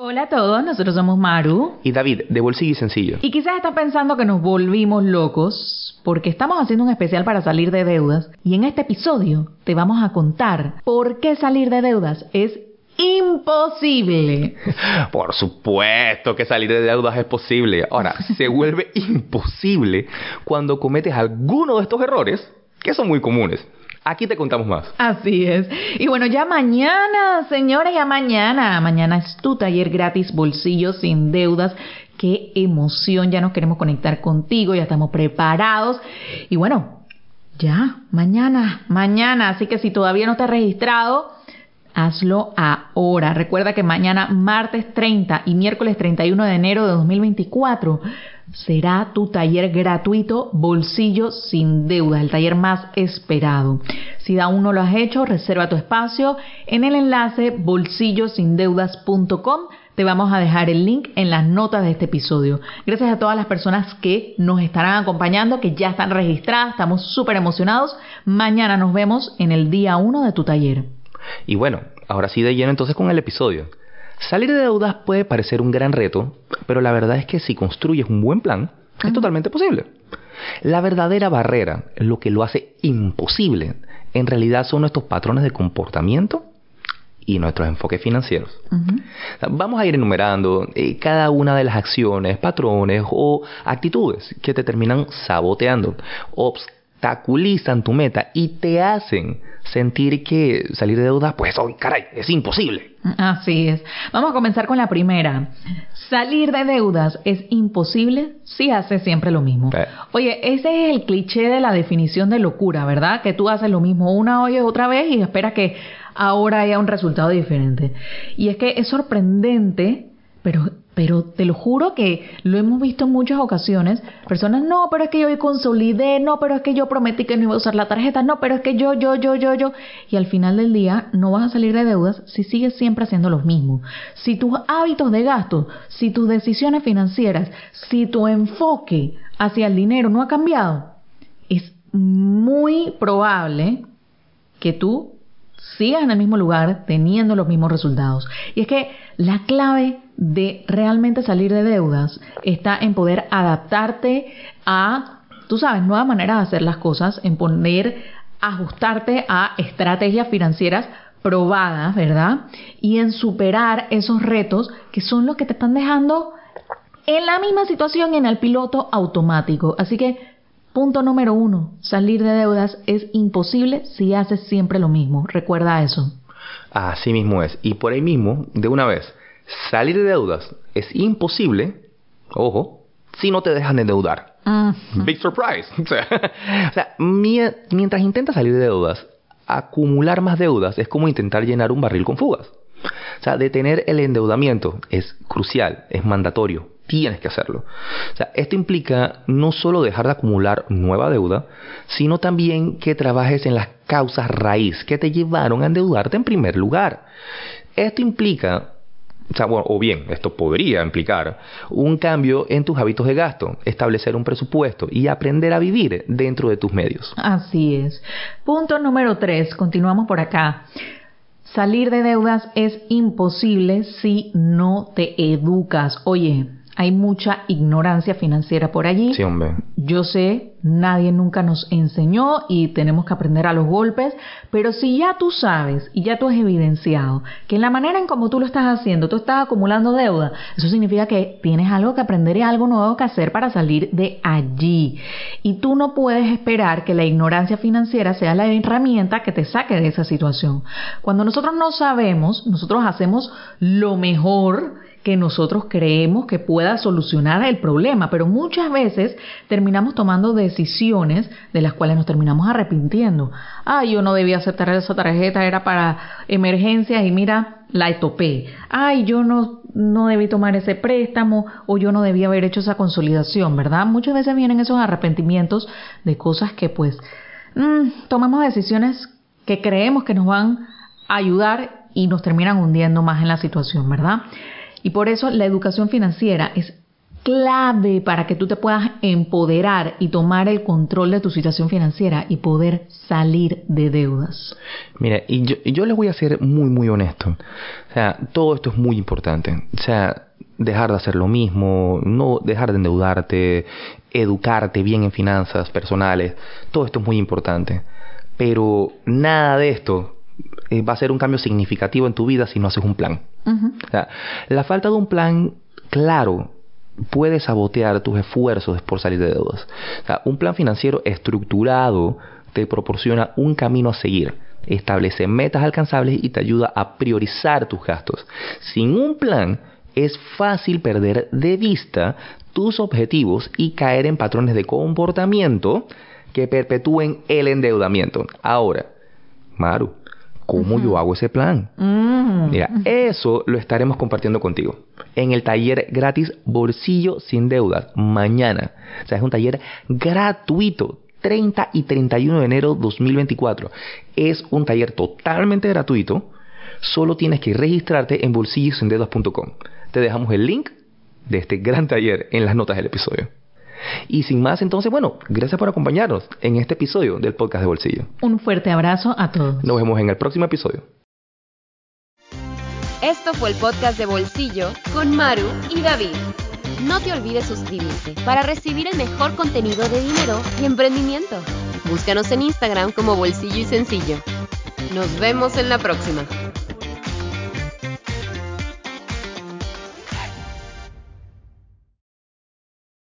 Hola a todos, nosotros somos Maru. Y David, de Bolsillo y Sencillo. Y quizás están pensando que nos volvimos locos porque estamos haciendo un especial para salir de deudas y en este episodio te vamos a contar por qué salir de deudas es imposible. Por supuesto que salir de deudas es posible. Ahora, se vuelve imposible cuando cometes alguno de estos errores que son muy comunes. Aquí te contamos más. Así es. Y bueno, ya mañana, señores, ya mañana. Mañana es tu taller gratis Bolsillos sin Deudas. Qué emoción, ya nos queremos conectar contigo, ya estamos preparados. Y bueno, ya, mañana, mañana. Así que si todavía no has registrado, hazlo ahora. Recuerda que mañana, martes 30 y miércoles 31 de enero de 2024, será tu taller gratuito Bolsillo sin deudas, el taller más esperado. Si aún no lo has hecho, reserva tu espacio en el enlace bolsillosindeudas.com. Te vamos a dejar el link en las notas de este episodio. Gracias a todas las personas que nos estarán acompañando, que ya están registradas, estamos súper emocionados. Mañana nos vemos en el día 1 de tu taller. Y bueno, ahora sí de lleno entonces con el episodio. Salir de deudas puede parecer un gran reto, pero la verdad es que si construyes un buen plan, es totalmente posible. La verdadera barrera, lo que lo hace imposible, en realidad son nuestros patrones de comportamiento y nuestros enfoques financieros. Vamos a ir enumerando eh, cada una de las acciones, patrones o actitudes que te terminan saboteando, obstaculizan tu meta y te hacen sentir que salir de deuda, pues, hoy, caray, es imposible. Así es. Vamos a comenzar con la primera. Salir de deudas es imposible si haces siempre lo mismo. Eh. Oye, ese es el cliché de la definición de locura, ¿verdad? Que tú haces lo mismo una y otra vez y esperas que ahora haya un resultado diferente. Y es que es sorprendente, pero pero te lo juro que lo hemos visto en muchas ocasiones. Personas, no, pero es que yo hoy consolidé, no, pero es que yo prometí que no iba a usar la tarjeta, no, pero es que yo, yo, yo, yo, yo. Y al final del día no vas a salir de deudas si sigues siempre haciendo lo mismo. Si tus hábitos de gasto, si tus decisiones financieras, si tu enfoque hacia el dinero no ha cambiado, es muy probable que tú sigas en el mismo lugar teniendo los mismos resultados. Y es que la clave de realmente salir de deudas está en poder adaptarte a, tú sabes, nuevas maneras de hacer las cosas, en poner, ajustarte a estrategias financieras probadas, ¿verdad? Y en superar esos retos que son los que te están dejando en la misma situación en el piloto automático. Así que Punto número uno, salir de deudas es imposible si haces siempre lo mismo. Recuerda eso. Así mismo es. Y por ahí mismo, de una vez, salir de deudas es imposible, ojo, si no te dejan de endeudar. Big surprise. o sea, mientras intentas salir de deudas, acumular más deudas es como intentar llenar un barril con fugas. O sea, detener el endeudamiento es crucial, es mandatorio, tienes que hacerlo. O sea, esto implica no solo dejar de acumular nueva deuda, sino también que trabajes en las causas raíz que te llevaron a endeudarte en primer lugar. Esto implica o, o bien, esto podría implicar un cambio en tus hábitos de gasto, establecer un presupuesto y aprender a vivir dentro de tus medios. Así es. Punto número tres, continuamos por acá. Salir de deudas es imposible si no te educas. Oye, hay mucha ignorancia financiera por allí. Sí, hombre. Yo sé, nadie nunca nos enseñó y tenemos que aprender a los golpes, pero si ya tú sabes y ya tú has evidenciado que en la manera en como tú lo estás haciendo, tú estás acumulando deuda, eso significa que tienes algo que aprender y algo nuevo que hacer para salir de allí. Y tú no puedes esperar que la ignorancia financiera sea la herramienta que te saque de esa situación. Cuando nosotros no sabemos, nosotros hacemos lo mejor que nosotros creemos que pueda solucionar el problema, pero muchas veces terminamos tomando decisiones de las cuales nos terminamos arrepintiendo. Ah, yo no debía aceptar esa tarjeta, era para emergencias y mira, la topé. Ay, yo no, no debí tomar ese préstamo o yo no debía haber hecho esa consolidación, ¿verdad? Muchas veces vienen esos arrepentimientos de cosas que pues mm, tomamos decisiones que creemos que nos van a ayudar y nos terminan hundiendo más en la situación, ¿verdad? Y por eso la educación financiera es clave para que tú te puedas empoderar y tomar el control de tu situación financiera y poder salir de deudas. Mira, y yo, y yo les voy a ser muy, muy honesto. O sea, todo esto es muy importante. O sea, dejar de hacer lo mismo, no dejar de endeudarte, educarte bien en finanzas personales, todo esto es muy importante. Pero nada de esto eh, va a ser un cambio significativo en tu vida si no haces un plan. O sea, la falta de un plan claro puede sabotear tus esfuerzos por salir de deudas. O sea, un plan financiero estructurado te proporciona un camino a seguir, establece metas alcanzables y te ayuda a priorizar tus gastos. Sin un plan es fácil perder de vista tus objetivos y caer en patrones de comportamiento que perpetúen el endeudamiento. Ahora, Maru, ¿Cómo yo hago ese plan? Mm. Mira, eso lo estaremos compartiendo contigo en el taller gratis Bolsillo sin Deudas mañana. O sea, es un taller gratuito. 30 y 31 de enero 2024. Es un taller totalmente gratuito. Solo tienes que registrarte en bolsillosindeudas.com. Te dejamos el link de este gran taller en las notas del episodio. Y sin más, entonces, bueno, gracias por acompañarnos en este episodio del podcast de Bolsillo. Un fuerte abrazo a todos. Nos vemos en el próximo episodio. Esto fue el podcast de Bolsillo con Maru y David. No te olvides suscribirte para recibir el mejor contenido de dinero y emprendimiento. Búscanos en Instagram como Bolsillo y Sencillo. Nos vemos en la próxima.